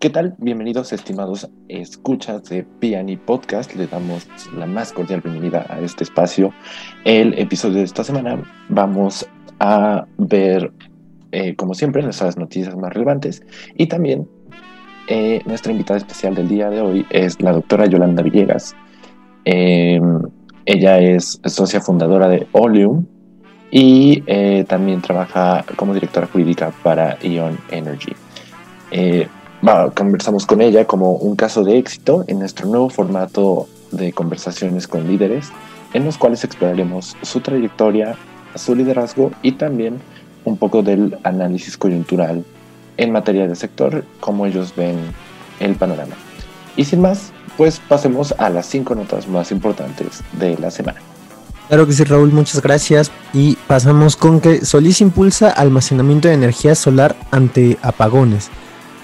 ¿Qué tal? Bienvenidos, estimados escuchas de Piani Podcast. Le damos la más cordial bienvenida a este espacio. El episodio de esta semana vamos a ver, eh, como siempre, nuestras noticias más relevantes y también eh, nuestra invitada especial del día de hoy es la doctora Yolanda Villegas. Em, ella es socia fundadora de Oleum y eh, también trabaja como directora jurídica para Ion Energy conversamos con ella como un caso de éxito en nuestro nuevo formato de conversaciones con líderes, en los cuales exploraremos su trayectoria, su liderazgo y también un poco del análisis coyuntural en materia de sector, cómo ellos ven el panorama. Y sin más, pues pasemos a las cinco notas más importantes de la semana. Claro que sí, Raúl, muchas gracias. Y pasamos con que Solís impulsa almacenamiento de energía solar ante apagones.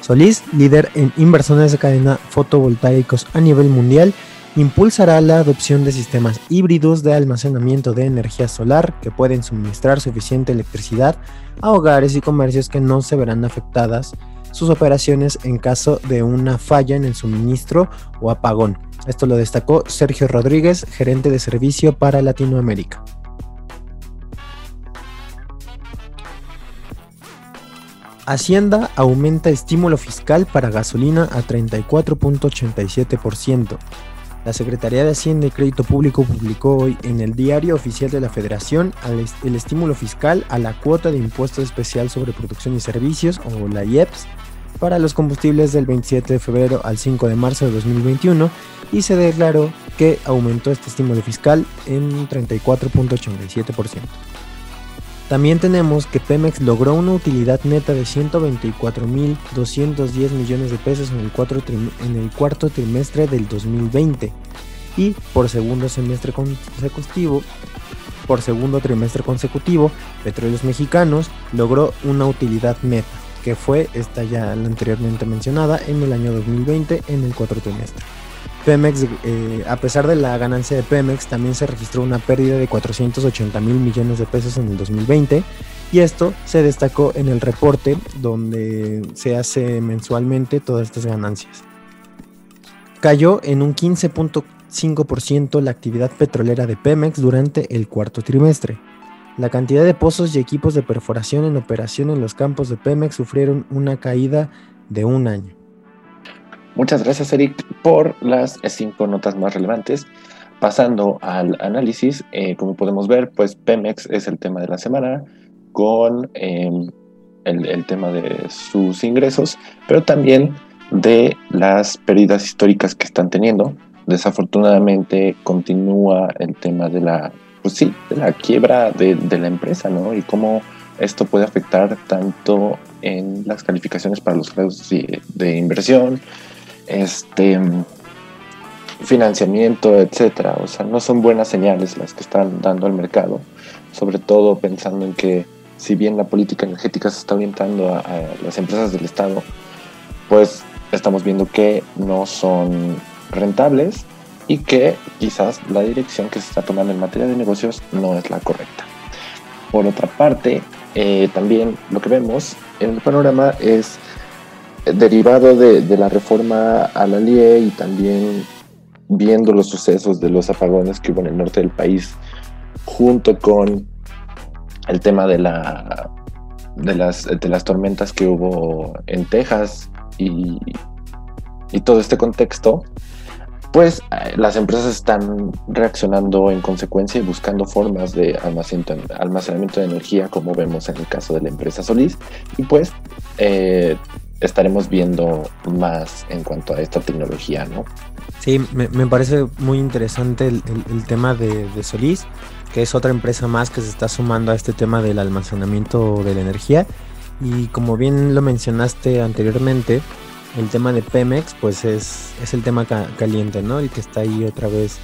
Solís, líder en inversiones de cadena fotovoltaicos a nivel mundial, impulsará la adopción de sistemas híbridos de almacenamiento de energía solar que pueden suministrar suficiente electricidad a hogares y comercios que no se verán afectadas sus operaciones en caso de una falla en el suministro o apagón. Esto lo destacó Sergio Rodríguez, gerente de servicio para Latinoamérica. Hacienda aumenta estímulo fiscal para gasolina a 34.87%. La Secretaría de Hacienda y Crédito Público publicó hoy en el Diario Oficial de la Federación el estímulo fiscal a la cuota de impuesto especial sobre producción y servicios, o la IEPS, para los combustibles del 27 de febrero al 5 de marzo de 2021 y se declaró que aumentó este estímulo fiscal en 34.87%. También tenemos que Pemex logró una utilidad neta de 124.210 millones de pesos en el, cuarto trimestre del 2020 y por segundo semestre consecutivo, por segundo trimestre consecutivo, Petróleos Mexicanos logró una utilidad neta, que fue esta ya anteriormente mencionada en el año 2020 en el cuarto trimestre. Pemex, eh, a pesar de la ganancia de Pemex, también se registró una pérdida de 480 mil millones de pesos en el 2020 y esto se destacó en el reporte donde se hace mensualmente todas estas ganancias. Cayó en un 15.5% la actividad petrolera de Pemex durante el cuarto trimestre. La cantidad de pozos y equipos de perforación en operación en los campos de Pemex sufrieron una caída de un año. Muchas gracias, Eric, por las cinco notas más relevantes. Pasando al análisis, eh, como podemos ver, pues Pemex es el tema de la semana con em, el, tema de sus ingresos, pero también de las pérdidas históricas que están teniendo. Desafortunadamente continúa el tema de la, pues sí, de la quiebra de, la empresa, ¿no? Y cómo esto puede afectar tanto en las calificaciones para los grados de inversión, este financiamiento, etcétera. O sea, no son buenas señales las que están dando al mercado, sobre todo pensando en que si bien la política energética se está orientando a, las empresas del Estado, pues estamos viendo que no son rentables y que quizás la dirección que se está tomando en materia de negocios no es la correcta. Por otra parte, eh, también lo que vemos en el panorama es derivado de, la reforma a la LIE y también viendo los sucesos de los apagones que hubo en el norte del país, junto con el tema de, la, de, las, de las tormentas que hubo en Texas y, y todo este contexto, pues eh, las empresas están reaccionando en consecuencia y buscando formas de almacenamiento, de energía, como vemos en el caso de la empresa Solís, y pues eh, estaremos viendo más en cuanto a esta tecnología, ¿no? Sí, me, parece muy interesante el, tema de, Solís, que es otra empresa más que se está sumando a este tema del almacenamiento de la energía. Y como bien lo mencionaste anteriormente, el tema de Pemex, pues es, es el tema caliente, ¿no? El que está ahí otra vez,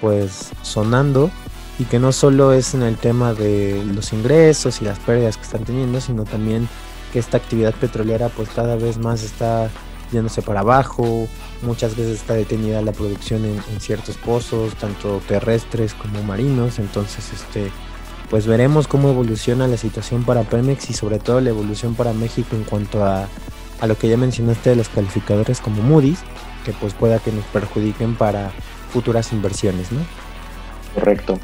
pues sonando. Y que no solo es en el tema de los ingresos y las pérdidas que están teniendo, sino también que esta actividad petrolera pues cada vez más está yéndose para abajo, muchas veces está detenida la producción en, ciertos pozos, tanto terrestres como marinos, entonces este pues veremos cómo evoluciona la situación para Pemex y sobre todo la evolución para México en cuanto a a lo que ya mencionaste de los calificadores como Moody's, que pues pueda que nos perjudiquen para futuras inversiones, ¿no? Correcto.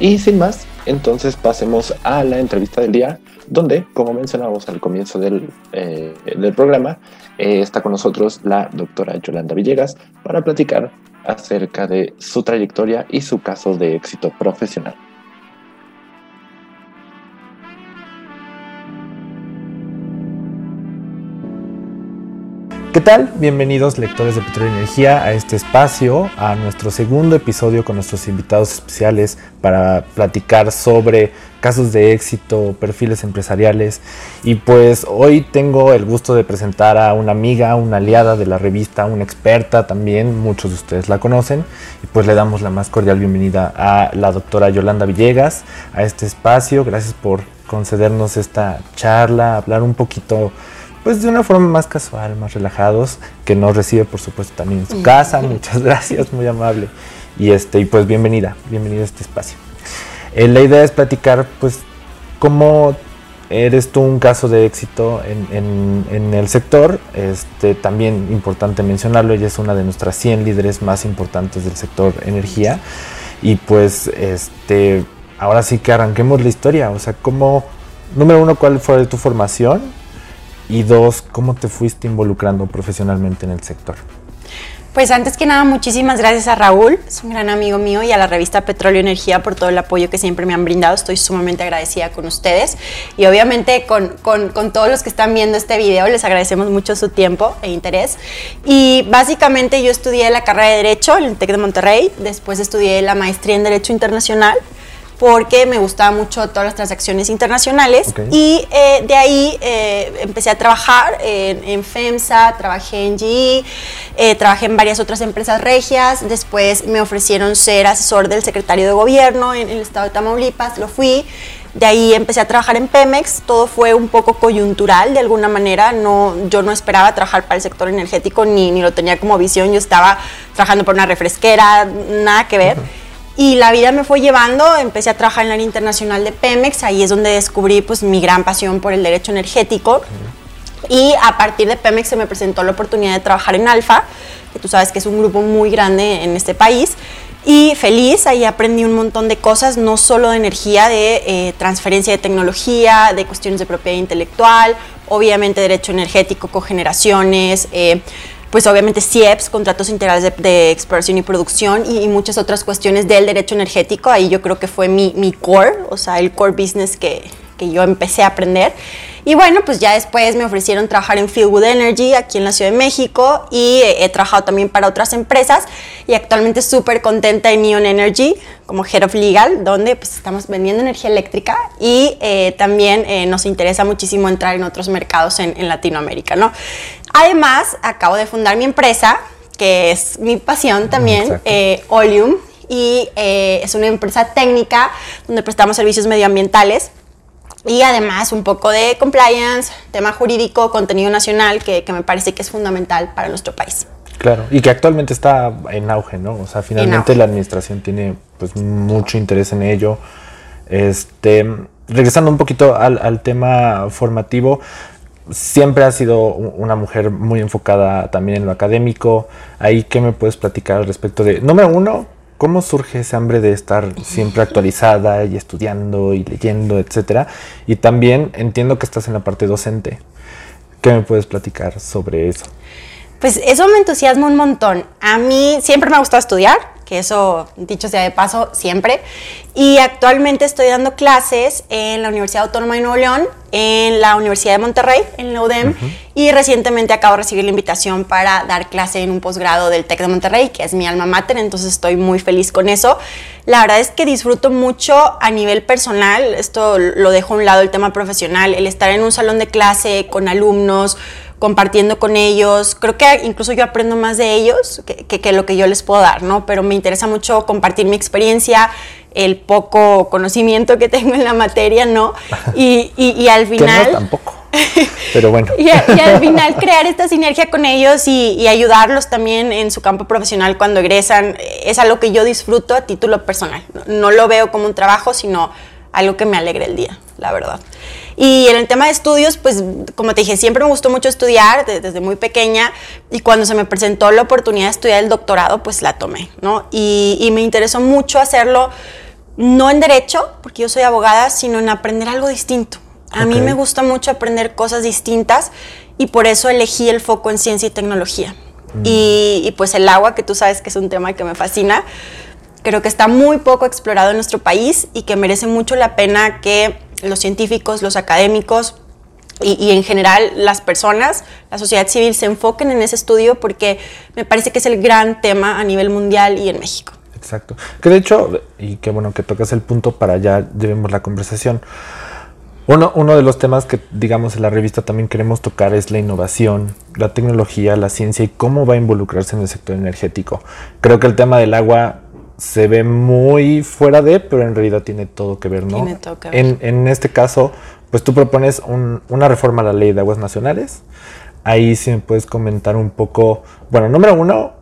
Y sin más, entonces pasemos a la entrevista del día, donde, como mencionamos al comienzo del, eh, programa, eh, está con nosotros la doctora Yolanda Villegas para platicar acerca de su trayectoria y su caso de éxito profesional. Tal? Bienvenidos lectores de Petróleo y Energía a este espacio, a nuestro segundo episodio con nuestros invitados especiales para platicar sobre casos de éxito, perfiles empresariales. Y pues hoy tengo el gusto de presentar a una amiga, una aliada de la revista, una experta también, muchos de ustedes la conocen. Y pues le damos la más cordial bienvenida a la doctora Yolanda Villegas a este espacio. Gracias por concedernos esta charla, hablar un poquito pues de una forma más casual, más relajados, que nos recibe por supuesto también en su casa. Muchas gracias, muy amable. Y este, y pues bienvenida, bienvenida a este espacio. Eh, la idea es platicar pues cómo eres tú un caso de éxito en, en, el sector. Este, también importante mencionarlo, ella es una de nuestras 100 líderes más importantes del sector energía. Y pues este, ahora sí que arranquemos la historia. O sea, cómo, número uno, ¿cuál fue tu formación? Y dos, ¿cómo te fuiste involucrando profesionalmente en el sector? Pues antes que nada, muchísimas gracias a Raúl, es un gran amigo mío, y a la revista Petróleo Energía por todo el apoyo que siempre me han brindado. Estoy sumamente agradecida con ustedes y obviamente con, con, con todos los que están viendo este video. Les agradecemos mucho su tiempo e interés. Y básicamente yo estudié la carrera de Derecho en el TEC de Monterrey, después estudié la maestría en Derecho Internacional porque me gustaban mucho todas las transacciones internacionales y eh, de ahí eh, empecé a trabajar en, FEMSA, trabajé en GE, eh, trabajé en varias otras empresas regias, después me ofrecieron ser asesor del secretario de gobierno en, el estado de Tamaulipas, lo fui, de ahí empecé a trabajar en Pemex, todo fue un poco coyuntural de alguna manera, no, yo no esperaba trabajar para el sector energético ni, ni lo tenía como visión, yo estaba trabajando por una refresquera, nada que ver. Y la vida me fue llevando, empecé a trabajar en la área internacional de Pemex, ahí es donde descubrí pues mi gran pasión por el derecho energético. Y a partir de Pemex se me presentó la oportunidad de trabajar en Alfa, que tú sabes que es un grupo muy grande en este país. Y feliz, ahí aprendí un montón de cosas, no solo de energía, de eh, transferencia de tecnología, de cuestiones de propiedad intelectual, obviamente derecho energético, cogeneraciones, eh, pues obviamente CIEPS, contratos integrales de, exploración y producción y, muchas otras cuestiones del derecho energético. Ahí yo creo que fue mi, mi core, o sea, el core business que, que yo empecé a aprender. Y bueno, pues ya después me ofrecieron trabajar en Fieldwood Energy aquí en la Ciudad de México y he, trabajado también para otras empresas y actualmente súper contenta en Neon Energy como Head of Legal, donde pues estamos vendiendo energía eléctrica y eh, también eh, nos interesa muchísimo entrar en otros mercados en, en Latinoamérica, ¿no? Además, acabo de fundar mi empresa, que es mi pasión también, eh, Oleum, y eh, es una empresa técnica donde prestamos servicios medioambientales y además un poco de compliance, tema jurídico, contenido nacional, que, me parece que es fundamental para nuestro país. Claro, y que actualmente está en auge, ¿no? O sea, finalmente la administración tiene pues mucho interés en ello. Este, regresando un poquito al, al tema formativo, siempre ha sido una mujer muy enfocada también en lo académico. Ahí, ¿qué me puedes platicar al respecto de, número uno, cómo surge ese hambre de estar siempre actualizada y estudiando y leyendo, etcétera? Y también entiendo que estás en la parte docente. ¿Qué me puedes platicar sobre eso? Pues eso me entusiasma un montón. A mí siempre me ha gustado estudiar, que eso, dicho sea de paso, siempre. Y actualmente estoy dando clases en la Universidad Autónoma de Nuevo León, en la Universidad de Monterrey, en la UDEM, y recientemente acabo de recibir la invitación para dar clase en un posgrado del TEC de Monterrey, que es mi alma mater, entonces estoy muy feliz con eso. La verdad es que disfruto mucho a nivel personal, esto lo dejo a un lado el tema profesional, el estar en un salón de clase con alumnos, compartiendo con ellos. Creo que incluso yo aprendo más de ellos que, que, lo que yo les puedo dar, ¿no? Pero me interesa mucho compartir mi experiencia, el poco conocimiento que tengo en la materia, ¿no? Y, y, al final... Que no tampoco. Pero bueno. y, al final crear esta sinergia con ellos y, ayudarlos también en su campo profesional cuando egresan es algo que yo disfruto a título personal. No, no lo veo como un trabajo, sino algo que me alegre el día, la verdad. Y en el tema de estudios, pues como te dije, siempre me gustó mucho estudiar desde muy pequeña y cuando se me presentó la oportunidad de estudiar el doctorado, pues la tomé, ¿no? Y, y me interesó mucho hacerlo, no en derecho, porque yo soy abogada, sino en aprender algo distinto. A mí me gusta mucho aprender cosas distintas y por eso elegí el foco en ciencia y tecnología. Mm. Y, y, pues el agua, que tú sabes que es un tema que me fascina, creo que está muy poco explorado en nuestro país y que merece mucho la pena que los científicos, los académicos y, y, en general las personas, la sociedad civil se enfoquen en ese estudio porque me parece que es el gran tema a nivel mundial y en México. Exacto. Que de hecho, y qué bueno que tocas el punto para ya llevemos la conversación. Uno, uno de los temas que, digamos, en la revista también queremos tocar es la innovación, la tecnología, la ciencia y cómo va a involucrarse en el sector energético. Creo que el tema del agua se ve muy fuera de, pero en realidad tiene todo que ver, ¿no? Tiene todo que ver. En, en este caso, pues tú propones un, una reforma a la ley de aguas nacionales. Ahí sí me puedes comentar un poco, bueno, número uno,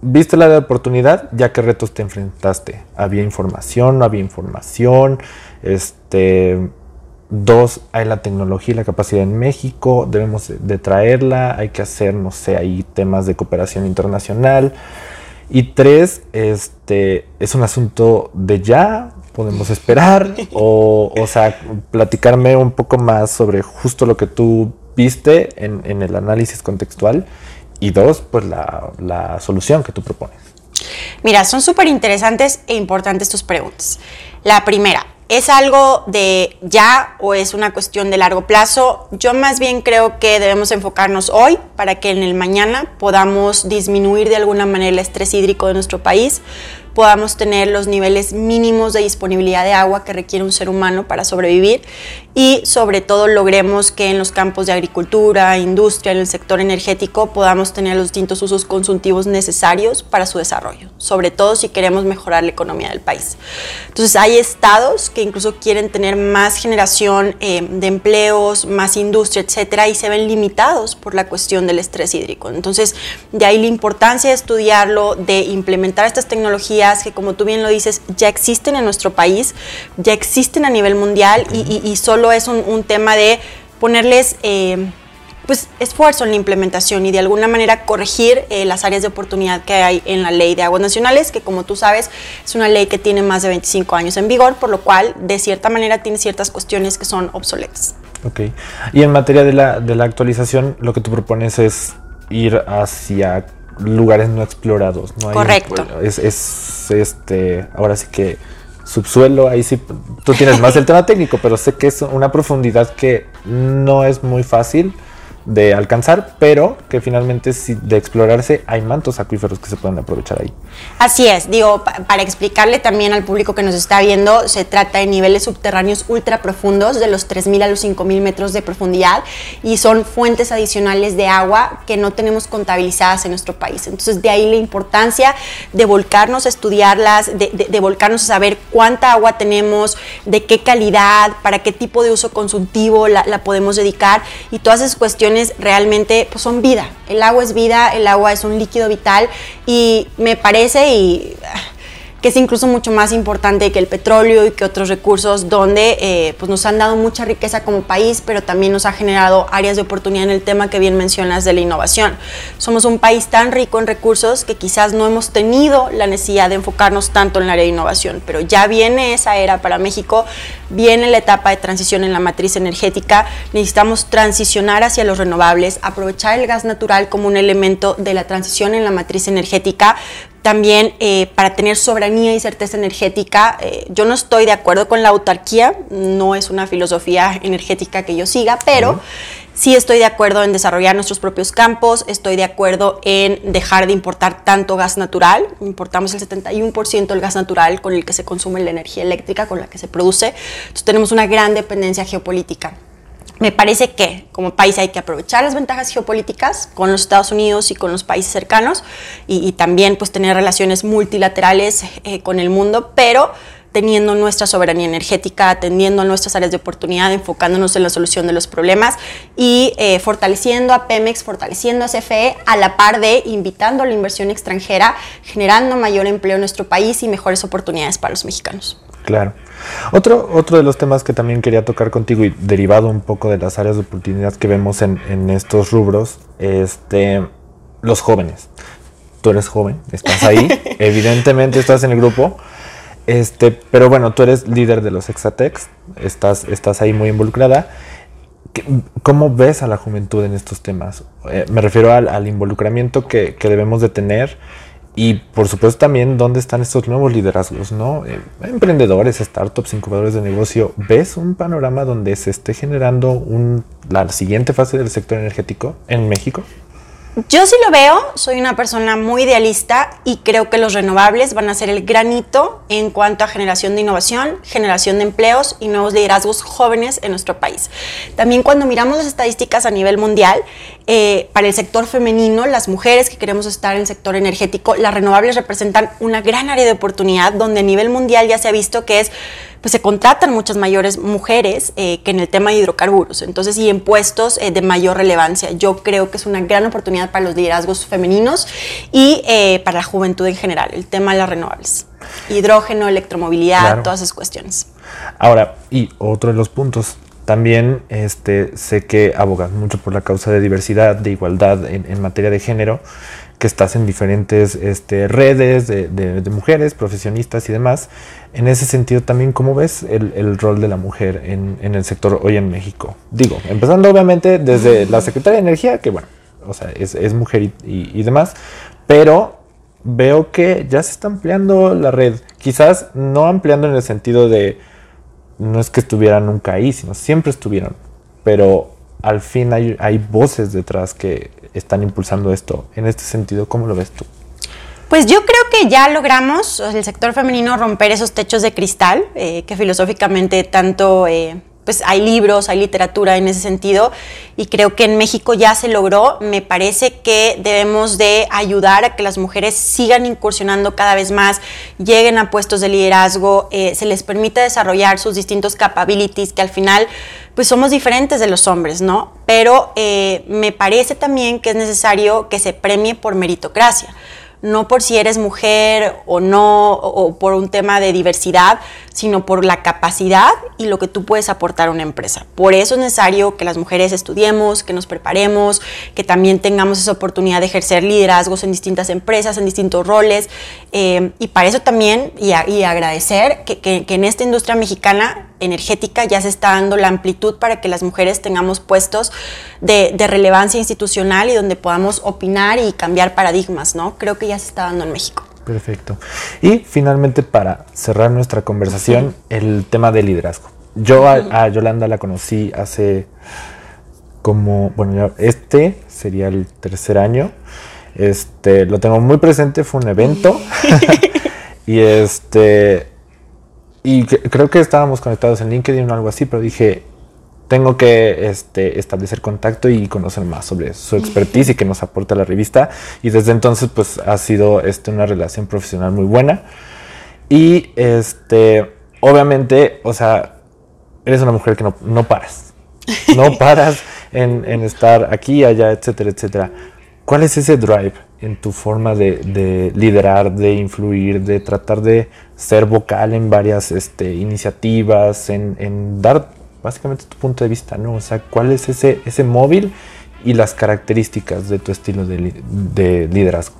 viste la oportunidad, ya que retos te enfrentaste. Había información, no había información, este... Dos, hay la tecnología y la capacidad en México, debemos de traerla, hay que hacer, no sé, ahí temas de cooperación internacional. Y tres, este, es un asunto de ya, podemos esperar, o, o sea, platicarme un poco más sobre justo lo que tú viste en, en el análisis contextual. Y dos, pues la, la solución que tú propones. Mira, son súper interesantes e importantes tus preguntas. La primera, ¿Es algo de ya o es una cuestión de largo plazo? Yo más bien creo que debemos enfocarnos hoy para que en el mañana podamos disminuir de alguna manera el estrés hídrico de nuestro país, podamos tener los niveles mínimos de disponibilidad de agua que requiere un ser humano para sobrevivir y sobre todo logremos que en los campos de agricultura, industria, en el sector energético podamos tener los distintos usos consultivos necesarios para su desarrollo, sobre todo si queremos mejorar la economía del país. Entonces hay estados que incluso quieren tener más generación eh, de empleos, más industria, etcétera, y se ven limitados por la cuestión del estrés hídrico. Entonces, de ahí la importancia de estudiarlo, de implementar estas tecnologías que como tú bien lo dices, ya existen en nuestro país, ya existen a nivel mundial y, y, y solo es un, un, tema de ponerles... Eh, pues esfuerzo en la implementación y de alguna manera corregir eh, las áreas de oportunidad que hay en la ley de aguas nacionales, que como tú sabes es una ley que tiene más de 25 años en vigor, por lo cual de cierta manera tiene ciertas cuestiones que son obsoletas. Ok, y en materia de la, de la actualización, lo que tú propones es ir hacia lugares no explorados. ¿no? Correcto. es, es, este, ahora sí que subsuelo, ahí sí tú tienes más el tema técnico, pero sé que es una profundidad que no es muy fácil de alcanzar, pero que finalmente de explorarse hay mantos acuíferos que se pueden aprovechar ahí. Así es, digo, pa para explicarle también al público que nos está viendo, se trata de niveles subterráneos ultra profundos, de los 3.000 a los 5.000 metros de profundidad, y son fuentes adicionales de agua que no tenemos contabilizadas en nuestro país. Entonces, de ahí la importancia de volcarnos a estudiarlas, de, de, de volcarnos a saber cuánta agua tenemos, de qué calidad, para qué tipo de uso consultivo la, la podemos dedicar, y todas esas cuestiones realmente pues, son vida. El agua es vida, el agua es un líquido vital y me parece y que es incluso mucho más importante que el petróleo y que otros recursos donde eh, pues nos han dado mucha riqueza como país, pero también nos ha generado áreas de oportunidad en el tema que bien mencionas de la innovación. Somos un país tan rico en recursos que quizás no hemos tenido la necesidad de enfocarnos tanto en el área de innovación, pero ya viene esa era para México, viene la etapa de transición en la matriz energética, necesitamos transicionar hacia los renovables, aprovechar el gas natural como un elemento de la transición en la matriz energética, también eh, para tener soberanía y certeza energética. Eh, yo no estoy de acuerdo con la autarquía, no es una filosofía energética que yo siga, pero uh -huh. sí estoy de acuerdo en desarrollar nuestros propios campos, estoy de acuerdo en dejar de importar tanto gas natural, importamos el 71% del gas natural con el que se consume la energía eléctrica, con la que se produce, entonces tenemos una gran dependencia geopolítica me parece que como país hay que aprovechar las ventajas geopolíticas con los Estados Unidos y con los países cercanos y, también pues tener relaciones multilaterales eh, con el mundo, pero teniendo nuestra soberanía energética, atendiendo nuestras áreas de oportunidad, enfocándonos en la solución de los problemas y eh, fortaleciendo a Pemex, fortaleciendo a CFE, a la par de invitando a la inversión extranjera, generando mayor empleo en nuestro país y mejores oportunidades para los mexicanos. Claro. Otro, otro de los temas que también quería tocar contigo y derivado un poco de las áreas de oportunidad que vemos en, en estos rubros, este, los jóvenes. Tú eres joven, estás ahí, evidentemente estás en el grupo, este, pero bueno, tú eres líder de los Exatex, estás, estás ahí muy involucrada. ¿Cómo ves a la juventud en estos temas? Eh, me refiero al, al involucramiento que, que, debemos de tener y por supuesto también dónde están estos nuevos liderazgos, ¿no? Eh, emprendedores, startups, incubadores de negocio. ¿Ves un panorama donde se esté generando un, la siguiente fase del sector energético en México? Yo sí lo veo, soy una persona muy idealista y creo que los renovables van a ser el granito en cuanto a generación de innovación, generación de empleos y nuevos liderazgos jóvenes en nuestro país. También cuando miramos las estadísticas a nivel mundial, eh, para el sector femenino, las mujeres que queremos estar en el sector energético, las renovables representan una gran área de oportunidad donde a nivel mundial ya se ha visto que es pues se contratan muchas mayores mujeres eh, que en el tema de hidrocarburos, entonces y en puestos eh, de mayor relevancia. Yo creo que es una gran oportunidad para los liderazgos femeninos y eh, para la juventud en general, el tema de las renovables. Hidrógeno, electromovilidad, claro. todas esas cuestiones. Ahora, y otro de los puntos, también este, sé que abogas mucho por la causa de diversidad, de igualdad en, materia de género, que estás en diferentes este, redes de, mujeres, profesionistas y demás. En ese sentido, también, ¿cómo ves el, rol de la mujer en, el sector hoy en México? Digo, empezando obviamente desde la Secretaría de Energía, que bueno, o sea, es, mujer y, y demás, pero veo que ya se está ampliando la red. Quizás no ampliando en el sentido de no es que estuvieran nunca ahí, sino siempre estuvieron. Pero al fin hay, hay, voces detrás que están impulsando esto. En este sentido, ¿cómo lo ves tú? Pues yo creo que ya logramos, el sector femenino, romper esos techos de cristal eh, que filosóficamente tanto... Eh, pues hay libros, hay literatura en ese sentido y creo que en México ya se logró. Me parece que debemos de ayudar a que las mujeres sigan incursionando cada vez más, lleguen a puestos de liderazgo, eh, se les permita desarrollar sus distintos capabilities que al final pues somos diferentes de los hombres, ¿no? Pero eh, me parece también que es necesario que se premie por meritocracia no por si eres mujer o no, o por un tema de diversidad, sino por la capacidad y lo que tú puedes aportar a una empresa. Por eso es necesario que las mujeres estudiemos, que nos preparemos, que también tengamos esa oportunidad de ejercer liderazgos en distintas empresas, en distintos roles. Eh, y para eso también, y, agradecer que en esta industria mexicana energética ya se está dando la amplitud para que las mujeres tengamos puestos de, de, relevancia institucional y donde podamos opinar y cambiar paradigmas, ¿no? Creo que ya se está dando en México. Perfecto. Y finalmente, para cerrar nuestra conversación, sí. el tema del liderazgo. Yo a, a, Yolanda la conocí hace como, bueno, ya este sería el tercer año. Este, lo tengo muy presente, fue un evento. y este, y que, creo que estábamos conectados en LinkedIn o algo así, pero dije, tengo que este, establecer contacto y conocer más sobre su expertise y que nos aporta la revista. Y desde entonces, pues ha sido este, una relación profesional muy buena. Y este, obviamente, o sea, eres una mujer que no, no paras. No paras en, en, estar aquí, allá, etcétera, etcétera. ¿Cuál es ese drive en tu forma de, de, liderar, de influir, de tratar de ser vocal en varias este, iniciativas, en, en dar básicamente tu punto de vista, ¿no? O sea, ¿cuál es ese, ese móvil y las características de tu estilo de, de liderazgo?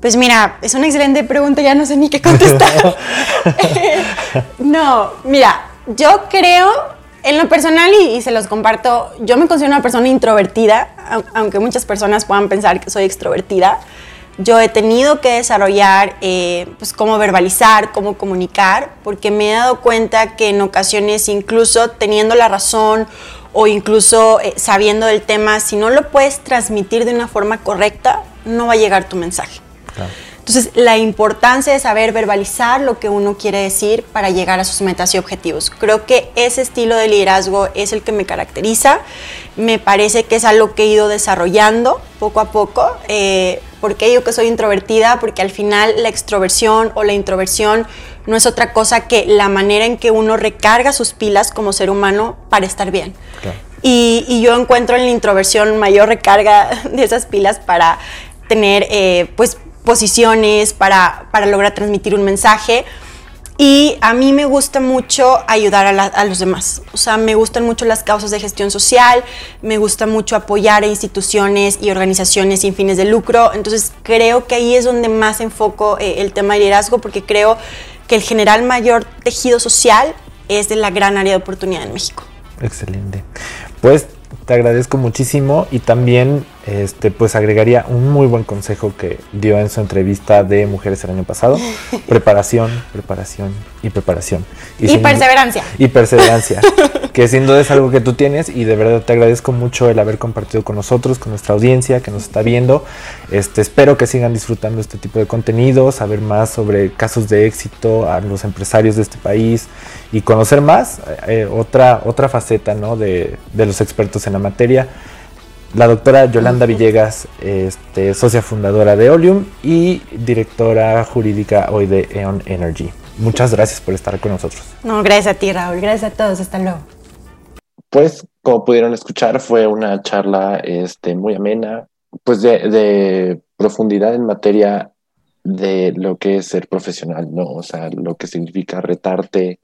Pues mira, es una excelente pregunta, ya no sé ni qué contestar. no, mira, yo creo, en lo personal, y, y, se los comparto, yo me considero una persona introvertida, aunque muchas personas puedan pensar que soy extrovertida. Yo he tenido que desarrollar eh, pues cómo verbalizar, cómo comunicar, porque me he dado cuenta que en ocasiones, incluso teniendo la razón o incluso eh, sabiendo del tema, si no lo puedes transmitir de una forma correcta, no va a llegar tu mensaje. Claro. Entonces, la importancia de saber verbalizar lo que uno quiere decir para llegar a sus metas y objetivos. Creo que ese estilo de liderazgo es el que me caracteriza. Me parece que es algo que he ido desarrollando poco a poco. Eh, ¿Por qué digo que soy introvertida? Porque al final la extroversión o la introversión no es otra cosa que la manera en que uno recarga sus pilas como ser humano para estar bien. Claro. Y, y, yo encuentro en la introversión mayor recarga de esas pilas para tener, eh, pues, posiciones, para, para lograr transmitir un mensaje. Y a mí me gusta mucho ayudar a, los demás. O sea, me gustan mucho las causas de gestión social, me gusta mucho apoyar a instituciones y organizaciones sin fines de lucro. Entonces creo que ahí es donde más enfoco eh, el tema de liderazgo porque creo que el general mayor tejido social es de la gran área de oportunidad en México. Excelente. Pues te agradezco muchísimo y también este, pues agregaría un muy buen consejo que dio en su entrevista de Mujeres el año pasado. preparación, preparación y preparación. Y, perseverancia. Y perseverancia, que sin duda es algo que tú tienes y de verdad te agradezco mucho el haber compartido con nosotros, con nuestra audiencia que nos está viendo. Este, espero que sigan disfrutando este tipo de contenido, saber más sobre casos de éxito a los empresarios de este país y conocer más eh, otra, otra faceta ¿no? de, de los expertos en la materia la doctora Yolanda Villegas, este, socia fundadora de Oleum y directora jurídica hoy de Eon Energy. Muchas gracias por estar con nosotros. No, gracias a ti, Raúl. Gracias a todos. Hasta luego. Pues, como pudieron escuchar, fue una charla este, muy amena, pues de, de profundidad en materia de lo que es ser profesional, ¿no? O sea, lo que significa retarte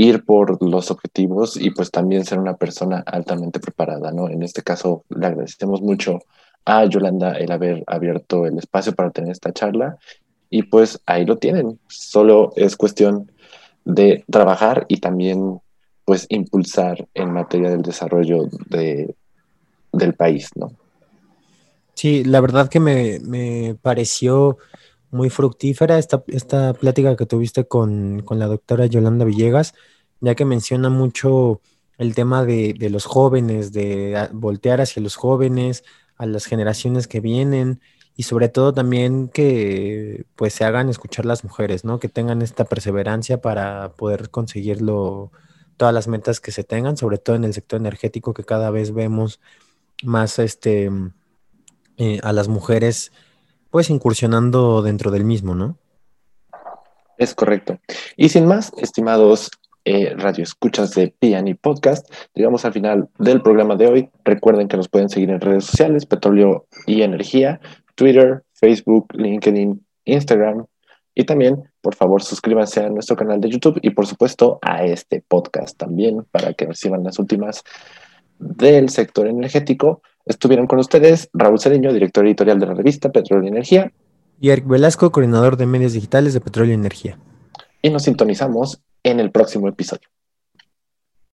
ir por los objetivos y pues también ser una persona altamente preparada, ¿no? En este caso le agradecemos mucho a Yolanda el haber abierto el espacio para tener esta charla y pues ahí lo tienen, solo es cuestión de trabajar y también pues impulsar en materia del desarrollo de, del país, ¿no? Sí, la verdad que me, me pareció muy fructífera esta, esta plática que tuviste con, la doctora Yolanda Villegas, ya que menciona mucho el tema de, los jóvenes, de voltear hacia los jóvenes, a las generaciones que vienen y sobre todo también que pues se hagan escuchar las mujeres, ¿no? Que tengan esta perseverancia para poder conseguirlo, todas las metas que se tengan, sobre todo en el sector energético que cada vez vemos más este eh, a las mujeres pues incursionando dentro del mismo, ¿no? Es correcto. Y sin más, estimados eh, radio escuchas de Piani Podcast, llegamos al final del programa de hoy. Recuerden que nos pueden seguir en redes sociales, Petróleo y Energía, Twitter, Facebook, LinkedIn, Instagram. Y también, por favor, suscríbanse a nuestro canal de YouTube y, por supuesto, a este podcast también para que reciban las últimas del sector energético. Estuvieron con ustedes Raúl Cedeño, director editorial de la revista Petróleo y Energía. Y Eric Velasco, coordinador de medios digitales de Petróleo y Energía. Y nos sintonizamos en el próximo episodio.